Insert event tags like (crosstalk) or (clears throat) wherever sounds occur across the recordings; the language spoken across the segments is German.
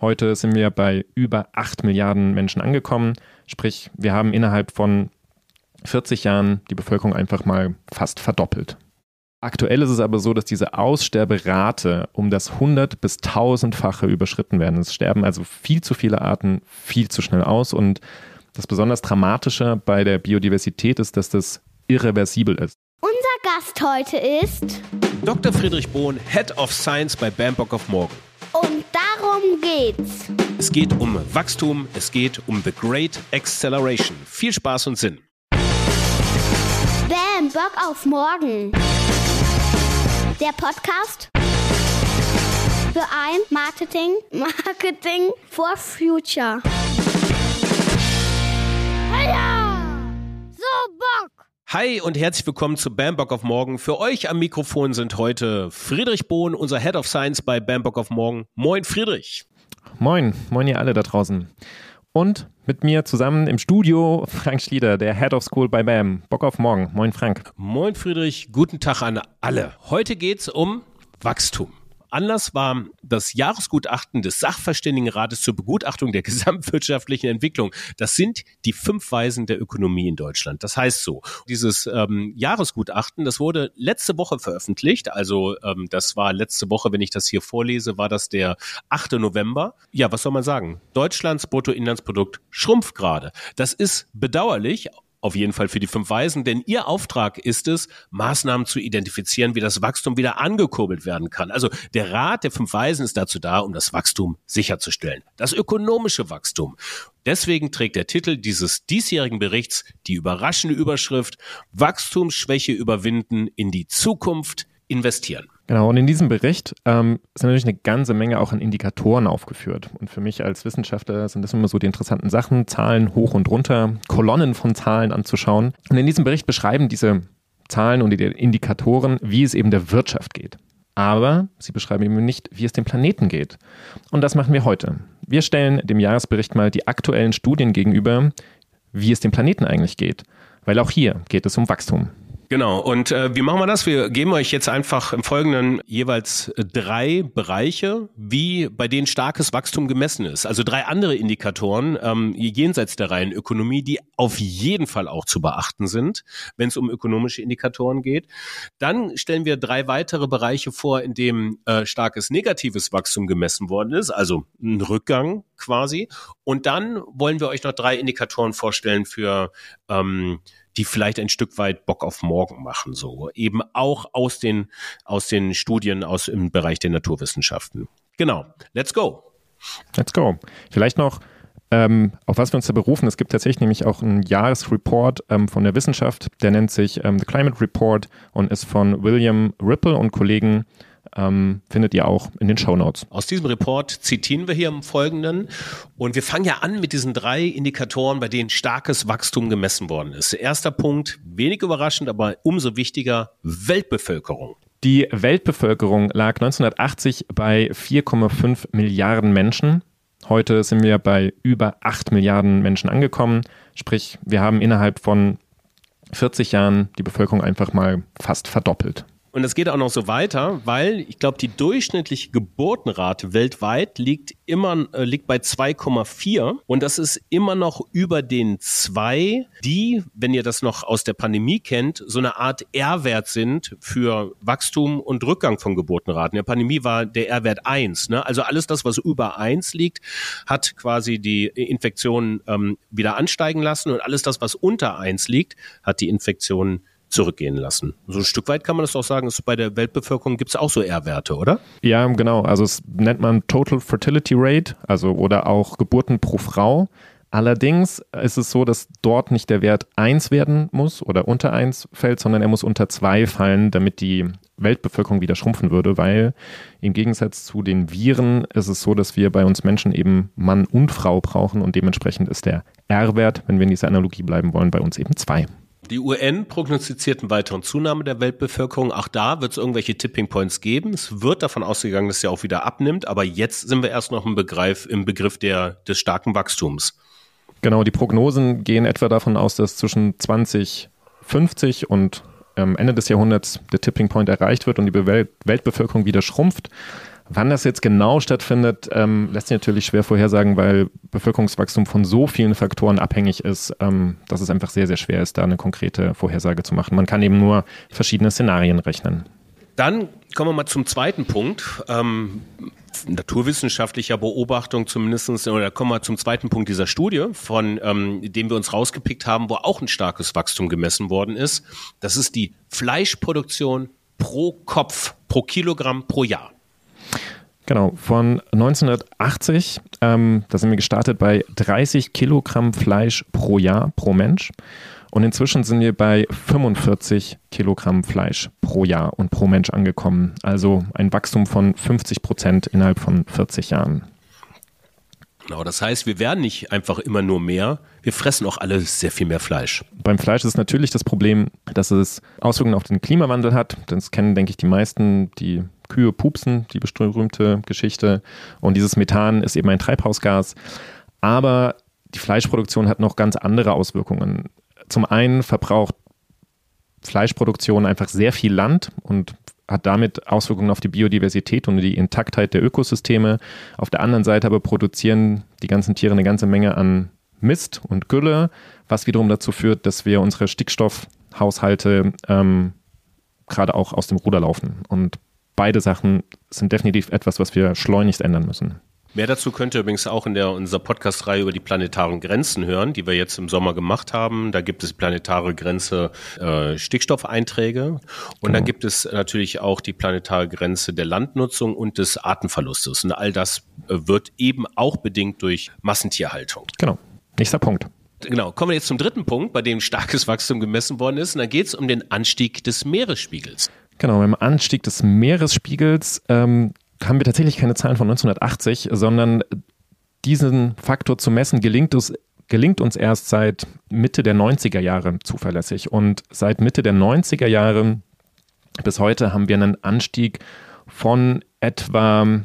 Heute sind wir bei über 8 Milliarden Menschen angekommen. Sprich, wir haben innerhalb von 40 Jahren die Bevölkerung einfach mal fast verdoppelt. Aktuell ist es aber so, dass diese Aussterberate um das 100 bis 1000-fache überschritten werden. Es sterben also viel zu viele Arten viel zu schnell aus. Und das besonders Dramatische bei der Biodiversität ist, dass das irreversibel ist. Unser Gast heute ist Dr. Friedrich Bohn, Head of Science bei Bambock of Morgan. Und darum geht's. Es geht um Wachstum, es geht um The Great Acceleration. Viel Spaß und Sinn. Bam, Bock auf morgen. Der Podcast für ein Marketing, Marketing for Future. Heya! Hi und herzlich willkommen zu Bambock of Morgen. Für euch am Mikrofon sind heute Friedrich Bohn, unser Head of Science bei Bambock of Morgen. Moin Friedrich. Moin, moin ihr alle da draußen. Und mit mir zusammen im Studio Frank Schlieder, der Head of School bei BAM. Bock auf morgen. Moin Frank. Moin Friedrich, guten Tag an alle. Heute geht's um Wachstum. Anlass war das Jahresgutachten des Sachverständigenrates zur Begutachtung der (laughs) gesamtwirtschaftlichen Entwicklung. Das sind die fünf Weisen der Ökonomie in Deutschland. Das heißt so, dieses ähm, Jahresgutachten, das wurde letzte Woche veröffentlicht. Also ähm, das war letzte Woche, wenn ich das hier vorlese, war das der 8. November. Ja, was soll man sagen? Deutschlands Bruttoinlandsprodukt schrumpft gerade. Das ist bedauerlich auf jeden Fall für die fünf Weisen, denn ihr Auftrag ist es, Maßnahmen zu identifizieren, wie das Wachstum wieder angekurbelt werden kann. Also der Rat der fünf Weisen ist dazu da, um das Wachstum sicherzustellen. Das ökonomische Wachstum. Deswegen trägt der Titel dieses diesjährigen Berichts die überraschende Überschrift Wachstumsschwäche überwinden in die Zukunft investieren. Genau, und in diesem Bericht ähm, sind natürlich eine ganze Menge auch an Indikatoren aufgeführt. Und für mich als Wissenschaftler sind das immer so die interessanten Sachen, Zahlen hoch und runter, Kolonnen von Zahlen anzuschauen. Und in diesem Bericht beschreiben diese Zahlen und die Indikatoren, wie es eben der Wirtschaft geht. Aber sie beschreiben eben nicht, wie es dem Planeten geht. Und das machen wir heute. Wir stellen dem Jahresbericht mal die aktuellen Studien gegenüber, wie es dem Planeten eigentlich geht. Weil auch hier geht es um Wachstum. Genau. Und äh, wie machen wir das? Wir geben euch jetzt einfach im Folgenden jeweils drei Bereiche, wie bei denen starkes Wachstum gemessen ist. Also drei andere Indikatoren ähm, jenseits der reinen Ökonomie, die auf jeden Fall auch zu beachten sind, wenn es um ökonomische Indikatoren geht. Dann stellen wir drei weitere Bereiche vor, in dem äh, starkes negatives Wachstum gemessen worden ist, also ein Rückgang quasi. Und dann wollen wir euch noch drei Indikatoren vorstellen für ähm, die vielleicht ein Stück weit Bock auf morgen machen, so eben auch aus den, aus den Studien aus im Bereich der Naturwissenschaften. Genau. Let's go. Let's go. Vielleicht noch, ähm, auf was wir uns da berufen. Es gibt tatsächlich nämlich auch einen Jahresreport ähm, von der Wissenschaft, der nennt sich ähm, The Climate Report und ist von William Ripple und Kollegen ähm, findet ihr auch in den Show Notes. Aus diesem Report zitieren wir hier im Folgenden und wir fangen ja an mit diesen drei Indikatoren, bei denen starkes Wachstum gemessen worden ist. Erster Punkt, wenig überraschend, aber umso wichtiger, Weltbevölkerung. Die Weltbevölkerung lag 1980 bei 4,5 Milliarden Menschen. Heute sind wir bei über 8 Milliarden Menschen angekommen. Sprich, wir haben innerhalb von 40 Jahren die Bevölkerung einfach mal fast verdoppelt. Und es geht auch noch so weiter, weil ich glaube, die durchschnittliche Geburtenrate weltweit liegt immer äh, liegt bei 2,4 und das ist immer noch über den zwei, die, wenn ihr das noch aus der Pandemie kennt, so eine Art R-Wert sind für Wachstum und Rückgang von Geburtenraten. In der Pandemie war der R-Wert 1. Ne? Also alles das, was über 1 liegt, hat quasi die Infektion ähm, wieder ansteigen lassen und alles das, was unter 1 liegt, hat die Infektion zurückgehen lassen. So ein Stück weit kann man das auch sagen, ist bei der Weltbevölkerung gibt es auch so R-Werte, oder? Ja, genau. Also es nennt man Total Fertility Rate, also oder auch Geburten pro Frau. Allerdings ist es so, dass dort nicht der Wert 1 werden muss oder unter 1 fällt, sondern er muss unter 2 fallen, damit die Weltbevölkerung wieder schrumpfen würde, weil im Gegensatz zu den Viren ist es so, dass wir bei uns Menschen eben Mann und Frau brauchen und dementsprechend ist der R-Wert, wenn wir in dieser Analogie bleiben wollen, bei uns eben 2. Die UN prognostiziert eine weitere Zunahme der Weltbevölkerung. Auch da wird es irgendwelche Tipping Points geben. Es wird davon ausgegangen, dass sie auch wieder abnimmt. Aber jetzt sind wir erst noch im Begriff, im Begriff der, des starken Wachstums. Genau, die Prognosen gehen etwa davon aus, dass zwischen 2050 und ähm, Ende des Jahrhunderts der Tipping Point erreicht wird und die Welt Weltbevölkerung wieder schrumpft. Wann das jetzt genau stattfindet, ähm, lässt sich natürlich schwer vorhersagen, weil Bevölkerungswachstum von so vielen Faktoren abhängig ist, ähm, dass es einfach sehr, sehr schwer ist, da eine konkrete Vorhersage zu machen. Man kann eben nur verschiedene Szenarien rechnen. Dann kommen wir mal zum zweiten Punkt. Ähm, naturwissenschaftlicher Beobachtung zumindest, oder kommen wir zum zweiten Punkt dieser Studie, von ähm, dem wir uns rausgepickt haben, wo auch ein starkes Wachstum gemessen worden ist. Das ist die Fleischproduktion pro Kopf, pro Kilogramm pro Jahr. Genau, von 1980, ähm, da sind wir gestartet bei 30 Kilogramm Fleisch pro Jahr pro Mensch. Und inzwischen sind wir bei 45 Kilogramm Fleisch pro Jahr und pro Mensch angekommen. Also ein Wachstum von 50 Prozent innerhalb von 40 Jahren. Genau, das heißt, wir werden nicht einfach immer nur mehr, wir fressen auch alle sehr viel mehr Fleisch. Beim Fleisch ist natürlich das Problem, dass es Auswirkungen auf den Klimawandel hat. Das kennen, denke ich, die meisten, die Kühe pupsen, die berühmte Geschichte. Und dieses Methan ist eben ein Treibhausgas. Aber die Fleischproduktion hat noch ganz andere Auswirkungen. Zum einen verbraucht Fleischproduktion einfach sehr viel Land und hat damit Auswirkungen auf die Biodiversität und die Intaktheit der Ökosysteme. Auf der anderen Seite aber produzieren die ganzen Tiere eine ganze Menge an Mist und Gülle, was wiederum dazu führt, dass wir unsere Stickstoffhaushalte ähm, gerade auch aus dem Ruder laufen. Und beide Sachen sind definitiv etwas, was wir schleunigst ändern müssen. Mehr dazu könnt ihr übrigens auch in der unserer Podcast-Reihe über die planetaren Grenzen hören, die wir jetzt im Sommer gemacht haben. Da gibt es planetare Grenze äh, Stickstoffeinträge und genau. dann gibt es natürlich auch die planetare Grenze der Landnutzung und des Artenverlustes. Und all das äh, wird eben auch bedingt durch Massentierhaltung. Genau. Nächster Punkt. Genau, kommen wir jetzt zum dritten Punkt, bei dem starkes Wachstum gemessen worden ist. Und da geht es um den Anstieg des Meeresspiegels. Genau, beim Anstieg des Meeresspiegels ähm, haben wir tatsächlich keine Zahlen von 1980, sondern diesen Faktor zu messen gelingt uns, gelingt uns erst seit Mitte der 90er Jahre zuverlässig. Und seit Mitte der 90er Jahre bis heute haben wir einen Anstieg von etwa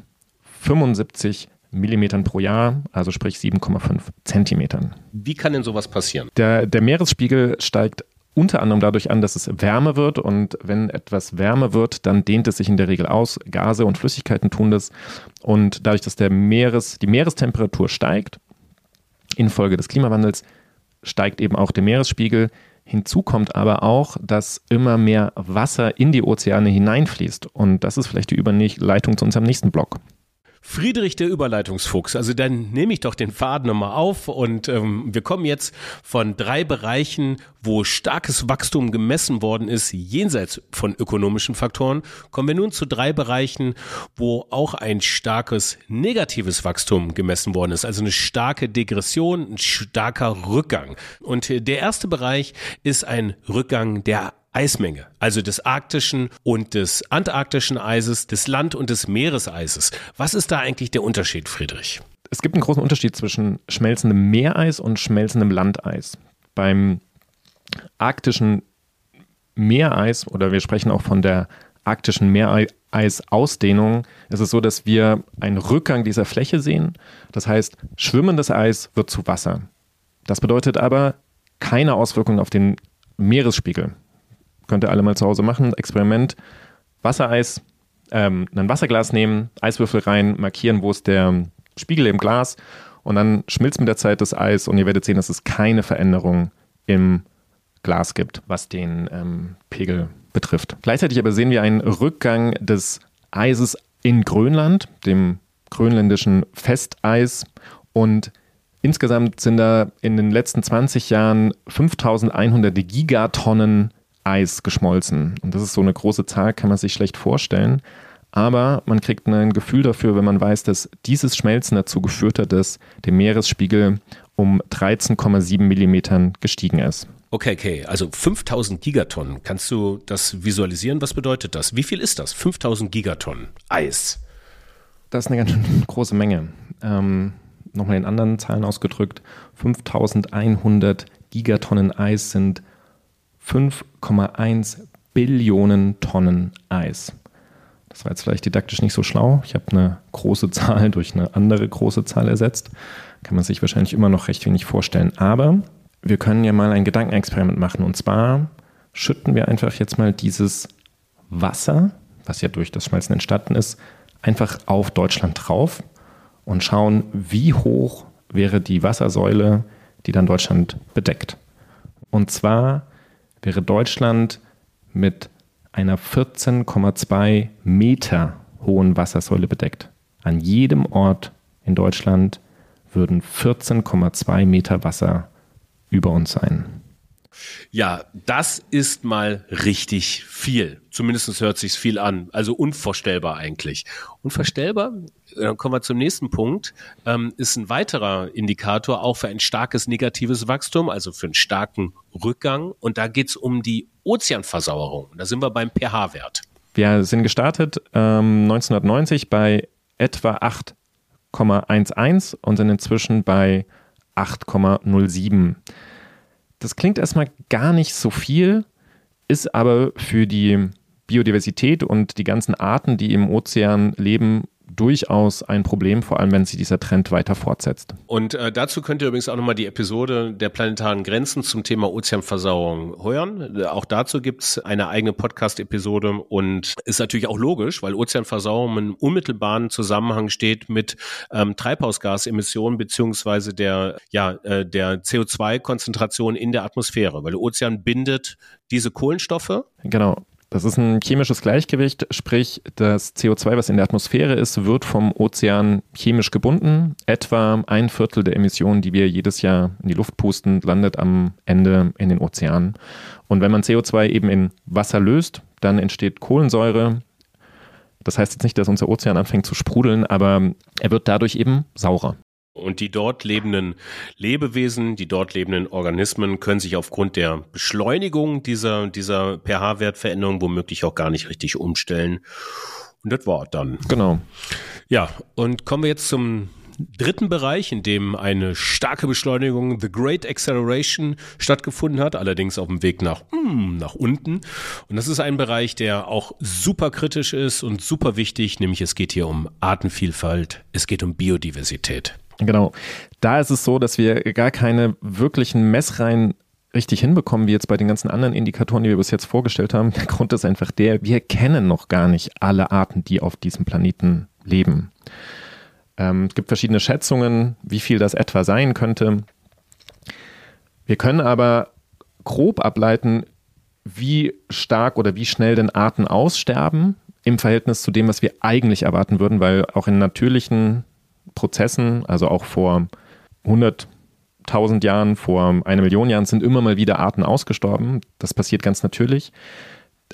75 Millimetern pro Jahr, also sprich 7,5 Zentimetern. Wie kann denn sowas passieren? Der, der Meeresspiegel steigt unter anderem dadurch an, dass es wärmer wird und wenn etwas wärmer wird, dann dehnt es sich in der Regel aus. Gase und Flüssigkeiten tun das und dadurch, dass der Meeres, die Meerestemperatur steigt, infolge des Klimawandels, steigt eben auch der Meeresspiegel. Hinzu kommt aber auch, dass immer mehr Wasser in die Ozeane hineinfließt und das ist vielleicht die Überleitung zu unserem nächsten Block. Friedrich der Überleitungsfuchs. Also dann nehme ich doch den Faden nochmal auf und ähm, wir kommen jetzt von drei Bereichen, wo starkes Wachstum gemessen worden ist, jenseits von ökonomischen Faktoren, kommen wir nun zu drei Bereichen, wo auch ein starkes negatives Wachstum gemessen worden ist. Also eine starke Degression, ein starker Rückgang. Und der erste Bereich ist ein Rückgang der Eismenge, also des arktischen und des antarktischen Eises, des Land- und des Meereseises. Was ist da eigentlich der Unterschied, Friedrich? Es gibt einen großen Unterschied zwischen schmelzendem Meereis und schmelzendem Landeis. Beim arktischen Meereis, oder wir sprechen auch von der arktischen Meereisausdehnung, ist es so, dass wir einen Rückgang dieser Fläche sehen. Das heißt, schwimmendes Eis wird zu Wasser. Das bedeutet aber keine Auswirkungen auf den Meeresspiegel könnt ihr alle mal zu Hause machen. Experiment. Wassereis, ähm, ein Wasserglas nehmen, Eiswürfel rein, markieren, wo ist der Spiegel im Glas und dann schmilzt mit der Zeit das Eis und ihr werdet sehen, dass es keine Veränderung im Glas gibt, was den ähm, Pegel betrifft. Gleichzeitig aber sehen wir einen Rückgang des Eises in Grönland, dem grönländischen Festeis und Insgesamt sind da in den letzten 20 Jahren 5100 Gigatonnen Eis geschmolzen. Und das ist so eine große Zahl, kann man sich schlecht vorstellen. Aber man kriegt ein Gefühl dafür, wenn man weiß, dass dieses Schmelzen dazu geführt hat, dass der Meeresspiegel um 13,7 Millimetern gestiegen ist. Okay, okay, also 5000 Gigatonnen. Kannst du das visualisieren? Was bedeutet das? Wie viel ist das? 5000 Gigatonnen Eis. Das ist eine ganz große Menge. Ähm, Nochmal in anderen Zahlen ausgedrückt: 5100 Gigatonnen Eis sind 5,1 Billionen Tonnen Eis. Das war jetzt vielleicht didaktisch nicht so schlau. Ich habe eine große Zahl durch eine andere große Zahl ersetzt. Kann man sich wahrscheinlich immer noch recht wenig vorstellen. Aber wir können ja mal ein Gedankenexperiment machen. Und zwar schütten wir einfach jetzt mal dieses Wasser, was ja durch das Schmelzen entstanden ist, einfach auf Deutschland drauf und schauen, wie hoch wäre die Wassersäule, die dann Deutschland bedeckt. Und zwar wäre Deutschland mit einer 14,2 Meter hohen Wassersäule bedeckt. An jedem Ort in Deutschland würden 14,2 Meter Wasser über uns sein. Ja, das ist mal richtig viel. Zumindest hört sich viel an. Also unvorstellbar eigentlich. Unvorstellbar, dann kommen wir zum nächsten Punkt, ähm, ist ein weiterer Indikator auch für ein starkes negatives Wachstum, also für einen starken Rückgang. Und da geht es um die Ozeanversauerung. Da sind wir beim pH-Wert. Wir sind gestartet ähm, 1990 bei etwa 8,11 und sind inzwischen bei 8,07. Das klingt erstmal gar nicht so viel, ist aber für die Biodiversität und die ganzen Arten, die im Ozean leben, durchaus ein Problem, vor allem wenn sich dieser Trend weiter fortsetzt. Und äh, dazu könnt ihr übrigens auch nochmal die Episode der planetaren Grenzen zum Thema Ozeanversauerung hören. Auch dazu gibt's eine eigene Podcast-Episode und ist natürlich auch logisch, weil Ozeanversauerung im unmittelbaren Zusammenhang steht mit ähm, Treibhausgasemissionen beziehungsweise der, ja, äh, der CO2-Konzentration in der Atmosphäre, weil der Ozean bindet diese Kohlenstoffe. Genau. Das ist ein chemisches Gleichgewicht, sprich das CO2, was in der Atmosphäre ist, wird vom Ozean chemisch gebunden. Etwa ein Viertel der Emissionen, die wir jedes Jahr in die Luft pusten, landet am Ende in den Ozeanen. Und wenn man CO2 eben in Wasser löst, dann entsteht Kohlensäure. Das heißt jetzt nicht, dass unser Ozean anfängt zu sprudeln, aber er wird dadurch eben saurer. Und die dort lebenden Lebewesen, die dort lebenden Organismen können sich aufgrund der Beschleunigung dieser, dieser pH-Wertveränderung womöglich auch gar nicht richtig umstellen. Und das war dann. Genau. Ja, und kommen wir jetzt zum dritten Bereich, in dem eine starke Beschleunigung, The Great Acceleration, stattgefunden hat, allerdings auf dem Weg nach, mm, nach unten. Und das ist ein Bereich, der auch super kritisch ist und super wichtig, nämlich es geht hier um Artenvielfalt, es geht um Biodiversität. Genau. Da ist es so, dass wir gar keine wirklichen Messreihen richtig hinbekommen, wie jetzt bei den ganzen anderen Indikatoren, die wir bis jetzt vorgestellt haben. Der Grund ist einfach der, wir kennen noch gar nicht alle Arten, die auf diesem Planeten leben. Ähm, es gibt verschiedene Schätzungen, wie viel das etwa sein könnte. Wir können aber grob ableiten, wie stark oder wie schnell denn Arten aussterben im Verhältnis zu dem, was wir eigentlich erwarten würden, weil auch in natürlichen Prozessen, also auch vor 100.000 Jahren, vor einer Million Jahren sind immer mal wieder Arten ausgestorben. Das passiert ganz natürlich.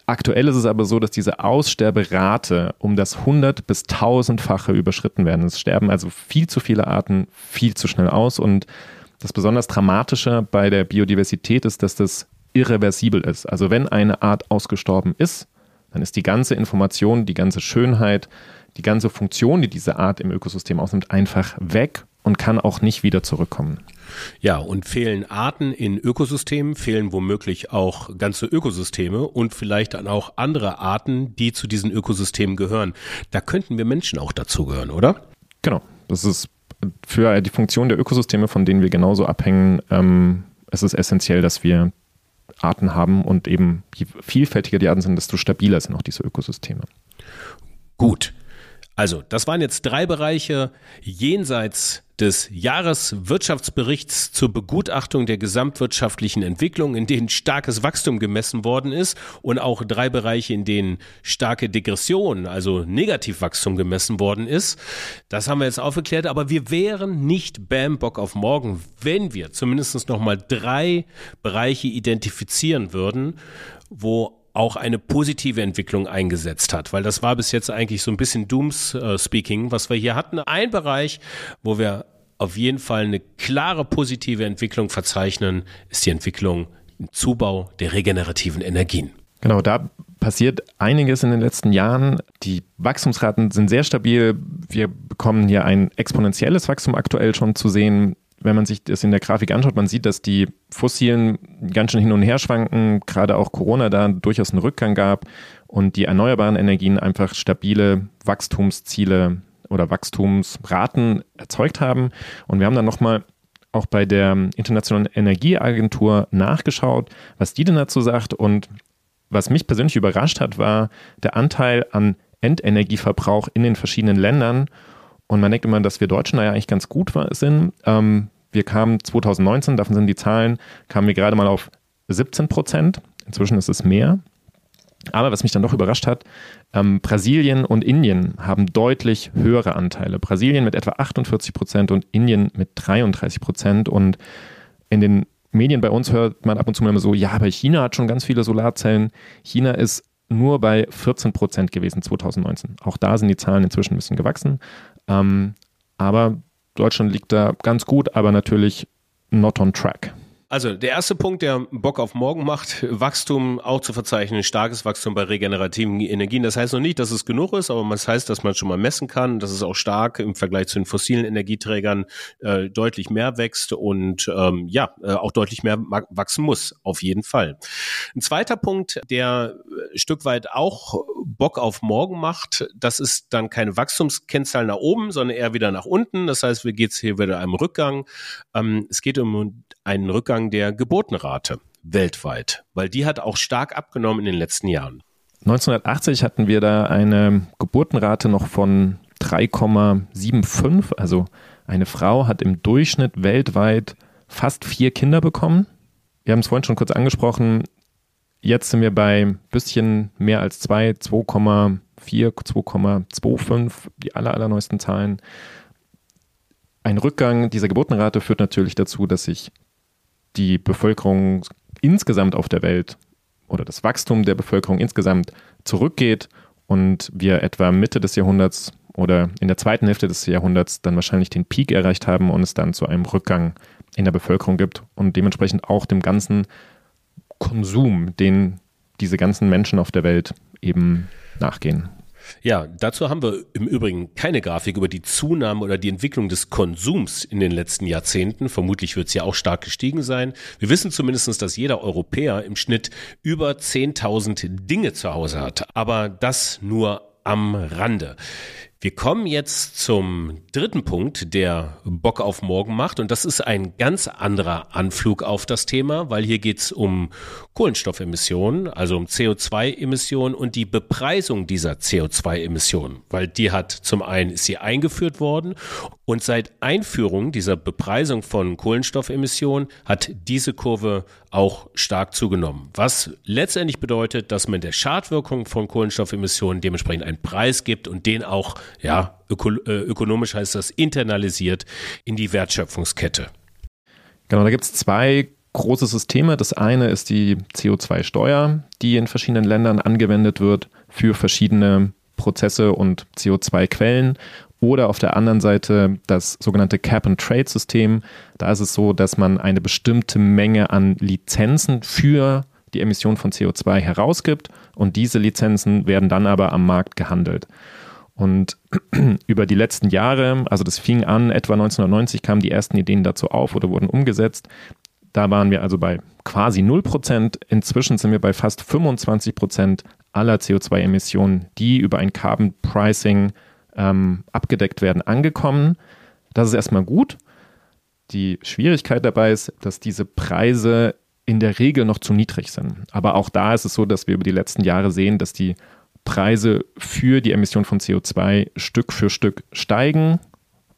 Aktuell ist es aber so, dass diese Aussterberate um das 100 bis 1000-fache überschritten werden. Es sterben also viel zu viele Arten viel zu schnell aus und das besonders Dramatische bei der Biodiversität ist, dass das irreversibel ist. Also wenn eine Art ausgestorben ist, dann ist die ganze Information, die ganze Schönheit, die ganze Funktion, die diese Art im Ökosystem ausnimmt, einfach weg und kann auch nicht wieder zurückkommen. Ja, und fehlen Arten in Ökosystemen, fehlen womöglich auch ganze Ökosysteme und vielleicht dann auch andere Arten, die zu diesen Ökosystemen gehören. Da könnten wir Menschen auch dazugehören, oder? Genau. Das ist für die Funktion der Ökosysteme, von denen wir genauso abhängen, ähm, es ist essentiell, dass wir Arten haben und eben je vielfältiger die Arten sind, desto stabiler sind auch diese Ökosysteme. Gut. Also, das waren jetzt drei Bereiche jenseits des Jahreswirtschaftsberichts zur Begutachtung der gesamtwirtschaftlichen Entwicklung, in denen starkes Wachstum gemessen worden ist und auch drei Bereiche, in denen starke Degression, also Negativwachstum gemessen worden ist. Das haben wir jetzt aufgeklärt, aber wir wären nicht Bam Bock auf morgen, wenn wir zumindest noch mal drei Bereiche identifizieren würden, wo auch eine positive Entwicklung eingesetzt hat, weil das war bis jetzt eigentlich so ein bisschen Dooms-Speaking, was wir hier hatten. Ein Bereich, wo wir auf jeden Fall eine klare positive Entwicklung verzeichnen, ist die Entwicklung im Zubau der regenerativen Energien. Genau, da passiert einiges in den letzten Jahren. Die Wachstumsraten sind sehr stabil. Wir bekommen hier ein exponentielles Wachstum aktuell schon zu sehen wenn man sich das in der Grafik anschaut, man sieht, dass die fossilen ganz schön hin und her schwanken, gerade auch Corona da durchaus einen Rückgang gab und die erneuerbaren Energien einfach stabile Wachstumsziele oder Wachstumsraten erzeugt haben. Und wir haben dann nochmal auch bei der Internationalen Energieagentur nachgeschaut, was die denn dazu sagt. Und was mich persönlich überrascht hat, war der Anteil an Endenergieverbrauch in den verschiedenen Ländern. Und man denkt immer, dass wir Deutschen da ja eigentlich ganz gut sind. Ähm, wir kamen 2019, davon sind die Zahlen, kamen wir gerade mal auf 17 Prozent. Inzwischen ist es mehr. Aber was mich dann doch überrascht hat, ähm, Brasilien und Indien haben deutlich höhere Anteile. Brasilien mit etwa 48 Prozent und Indien mit 33 Prozent. Und in den Medien bei uns hört man ab und zu mal so, ja, aber China hat schon ganz viele Solarzellen. China ist nur bei 14 Prozent gewesen 2019. Auch da sind die Zahlen inzwischen ein bisschen gewachsen. Ähm, aber Deutschland liegt da ganz gut, aber natürlich not on track. Also der erste Punkt, der Bock auf morgen macht, Wachstum auch zu verzeichnen, starkes Wachstum bei regenerativen Energien. Das heißt noch nicht, dass es genug ist, aber das heißt, dass man schon mal messen kann, dass es auch stark im Vergleich zu den fossilen Energieträgern äh, deutlich mehr wächst und ähm, ja, äh, auch deutlich mehr wachsen muss, auf jeden Fall. Ein zweiter Punkt, der äh, Stück weit auch Bock auf morgen macht, das ist dann keine Wachstumskennzahl nach oben, sondern eher wieder nach unten. Das heißt, wir geht's hier wieder einem Rückgang. Ähm, es geht um einen Rückgang der Geburtenrate weltweit, weil die hat auch stark abgenommen in den letzten Jahren. 1980 hatten wir da eine Geburtenrate noch von 3,75. Also eine Frau hat im Durchschnitt weltweit fast vier Kinder bekommen. Wir haben es vorhin schon kurz angesprochen. Jetzt sind wir bei ein bisschen mehr als zwei, 2,4, 2,25, die aller, allerneuesten Zahlen. Ein Rückgang dieser Geburtenrate führt natürlich dazu, dass sich die Bevölkerung insgesamt auf der Welt oder das Wachstum der Bevölkerung insgesamt zurückgeht und wir etwa Mitte des Jahrhunderts oder in der zweiten Hälfte des Jahrhunderts dann wahrscheinlich den Peak erreicht haben und es dann zu einem Rückgang in der Bevölkerung gibt und dementsprechend auch dem ganzen Konsum, den diese ganzen Menschen auf der Welt eben nachgehen. Ja, dazu haben wir im Übrigen keine Grafik über die Zunahme oder die Entwicklung des Konsums in den letzten Jahrzehnten. Vermutlich wird es ja auch stark gestiegen sein. Wir wissen zumindest, dass jeder Europäer im Schnitt über 10.000 Dinge zu Hause hat. Aber das nur am Rande. Wir kommen jetzt zum dritten Punkt, der Bock auf morgen macht. Und das ist ein ganz anderer Anflug auf das Thema, weil hier geht es um Kohlenstoffemissionen, also um CO2-Emissionen und die Bepreisung dieser CO2-Emissionen. Weil die hat zum einen ist sie eingeführt worden und seit Einführung dieser Bepreisung von Kohlenstoffemissionen hat diese Kurve auch stark zugenommen. Was letztendlich bedeutet, dass man der Schadwirkung von Kohlenstoffemissionen dementsprechend einen Preis gibt und den auch ja, öko äh, ökonomisch heißt das internalisiert in die Wertschöpfungskette. Genau, da gibt es zwei große Systeme. Das eine ist die CO2-Steuer, die in verschiedenen Ländern angewendet wird für verschiedene Prozesse und CO2-Quellen. Oder auf der anderen Seite das sogenannte Cap-and-Trade-System. Da ist es so, dass man eine bestimmte Menge an Lizenzen für die Emission von CO2 herausgibt und diese Lizenzen werden dann aber am Markt gehandelt. Und (clears throat) über die letzten Jahre, also das fing an, etwa 1990 kamen die ersten Ideen dazu auf oder wurden umgesetzt. Da waren wir also bei quasi 0 Prozent. Inzwischen sind wir bei fast 25 Prozent aller CO2-Emissionen, die über ein Carbon Pricing ähm, abgedeckt werden, angekommen. Das ist erstmal gut. Die Schwierigkeit dabei ist, dass diese Preise in der Regel noch zu niedrig sind. Aber auch da ist es so, dass wir über die letzten Jahre sehen, dass die Preise für die Emission von CO2 Stück für Stück steigen,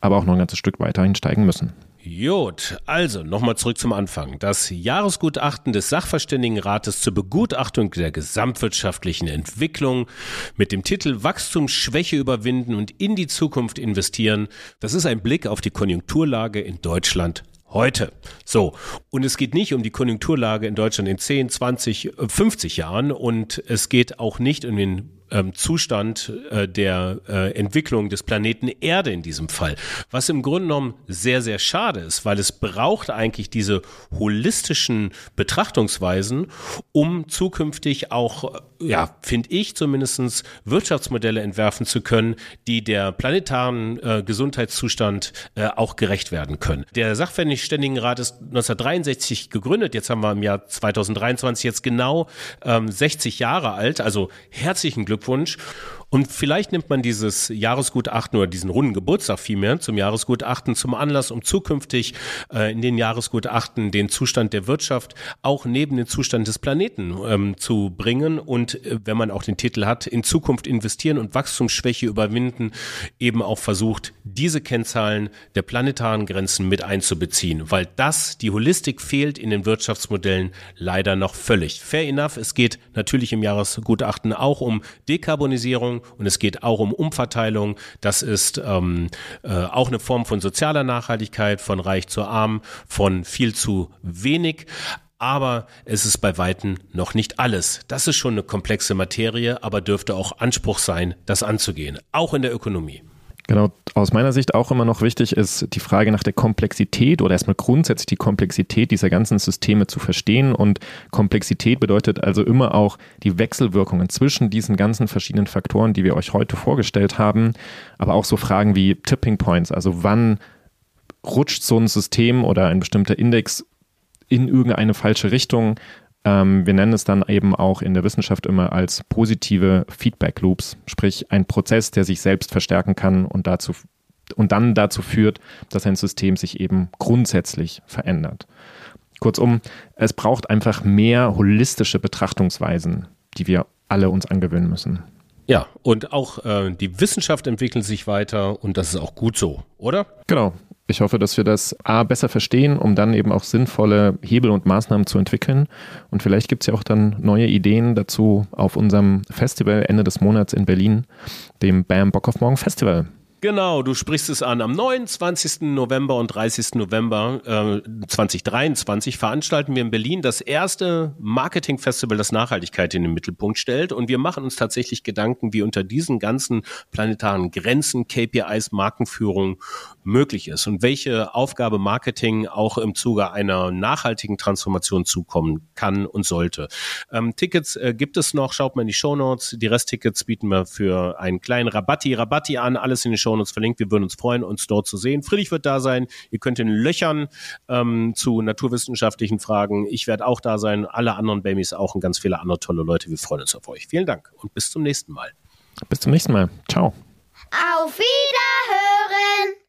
aber auch noch ein ganzes Stück weiterhin steigen müssen. Jod, also nochmal zurück zum Anfang. Das Jahresgutachten des Sachverständigenrates zur Begutachtung der gesamtwirtschaftlichen Entwicklung mit dem Titel Wachstumsschwäche überwinden und in die Zukunft investieren, das ist ein Blick auf die Konjunkturlage in Deutschland heute. So. Und es geht nicht um die Konjunkturlage in Deutschland in 10, 20, 50 Jahren und es geht auch nicht um den ähm, Zustand äh, der äh, Entwicklung des Planeten Erde in diesem Fall. Was im Grunde genommen sehr, sehr schade ist, weil es braucht eigentlich diese holistischen Betrachtungsweisen, um zukünftig auch, äh, ja, finde ich zumindestens Wirtschaftsmodelle entwerfen zu können, die der planetaren äh, Gesundheitszustand äh, auch gerecht werden können. Der Sachverständigenrat ist 1963 gegründet, jetzt haben wir im Jahr 2023 jetzt genau ähm, 60 Jahre alt, also herzlichen Glückwunsch Glückwunsch. Und vielleicht nimmt man dieses Jahresgutachten oder diesen runden Geburtstag vielmehr zum Jahresgutachten zum Anlass, um zukünftig äh, in den Jahresgutachten den Zustand der Wirtschaft auch neben den Zustand des Planeten ähm, zu bringen und äh, wenn man auch den Titel hat, in Zukunft investieren und Wachstumsschwäche überwinden, eben auch versucht, diese Kennzahlen der planetaren Grenzen mit einzubeziehen, weil das, die Holistik fehlt in den Wirtschaftsmodellen leider noch völlig. Fair enough, es geht natürlich im Jahresgutachten auch um Dekarbonisierung, und es geht auch um Umverteilung. Das ist ähm, äh, auch eine Form von sozialer Nachhaltigkeit, von reich zu arm, von viel zu wenig. Aber es ist bei Weitem noch nicht alles. Das ist schon eine komplexe Materie, aber dürfte auch Anspruch sein, das anzugehen, auch in der Ökonomie. Genau, aus meiner Sicht auch immer noch wichtig ist die Frage nach der Komplexität oder erstmal grundsätzlich die Komplexität dieser ganzen Systeme zu verstehen. Und Komplexität bedeutet also immer auch die Wechselwirkungen zwischen diesen ganzen verschiedenen Faktoren, die wir euch heute vorgestellt haben. Aber auch so Fragen wie Tipping Points, also wann rutscht so ein System oder ein bestimmter Index in irgendeine falsche Richtung? Ähm, wir nennen es dann eben auch in der Wissenschaft immer als positive Feedback Loops, sprich ein Prozess, der sich selbst verstärken kann und dazu und dann dazu führt, dass ein System sich eben grundsätzlich verändert. Kurzum, es braucht einfach mehr holistische Betrachtungsweisen, die wir alle uns angewöhnen müssen. Ja, und auch äh, die Wissenschaft entwickelt sich weiter und das ist auch gut so, oder? Genau. Ich hoffe, dass wir das A besser verstehen, um dann eben auch sinnvolle Hebel und Maßnahmen zu entwickeln. Und vielleicht gibt es ja auch dann neue Ideen dazu auf unserem Festival Ende des Monats in Berlin, dem BAM Bock auf Morgen Festival. Genau, du sprichst es an. Am 29. November und 30. November äh, 2023 veranstalten wir in Berlin das erste Marketingfestival, das Nachhaltigkeit in den Mittelpunkt stellt. Und wir machen uns tatsächlich Gedanken, wie unter diesen ganzen planetaren Grenzen KPIs Markenführung möglich ist und welche Aufgabe Marketing auch im Zuge einer nachhaltigen Transformation zukommen kann und sollte. Ähm, Tickets äh, gibt es noch, schaut mal in die Show Notes. Die Resttickets bieten wir für einen kleinen Rabatti, Rabatti an, alles in den Show Shownotes verlinkt. Wir würden uns freuen, uns dort zu sehen. Friedrich wird da sein. Ihr könnt ihn löchern ähm, zu naturwissenschaftlichen Fragen. Ich werde auch da sein. Alle anderen Babys auch und ganz viele andere tolle Leute. Wir freuen uns auf euch. Vielen Dank und bis zum nächsten Mal. Bis zum nächsten Mal. Ciao. Auf Wiedersehen!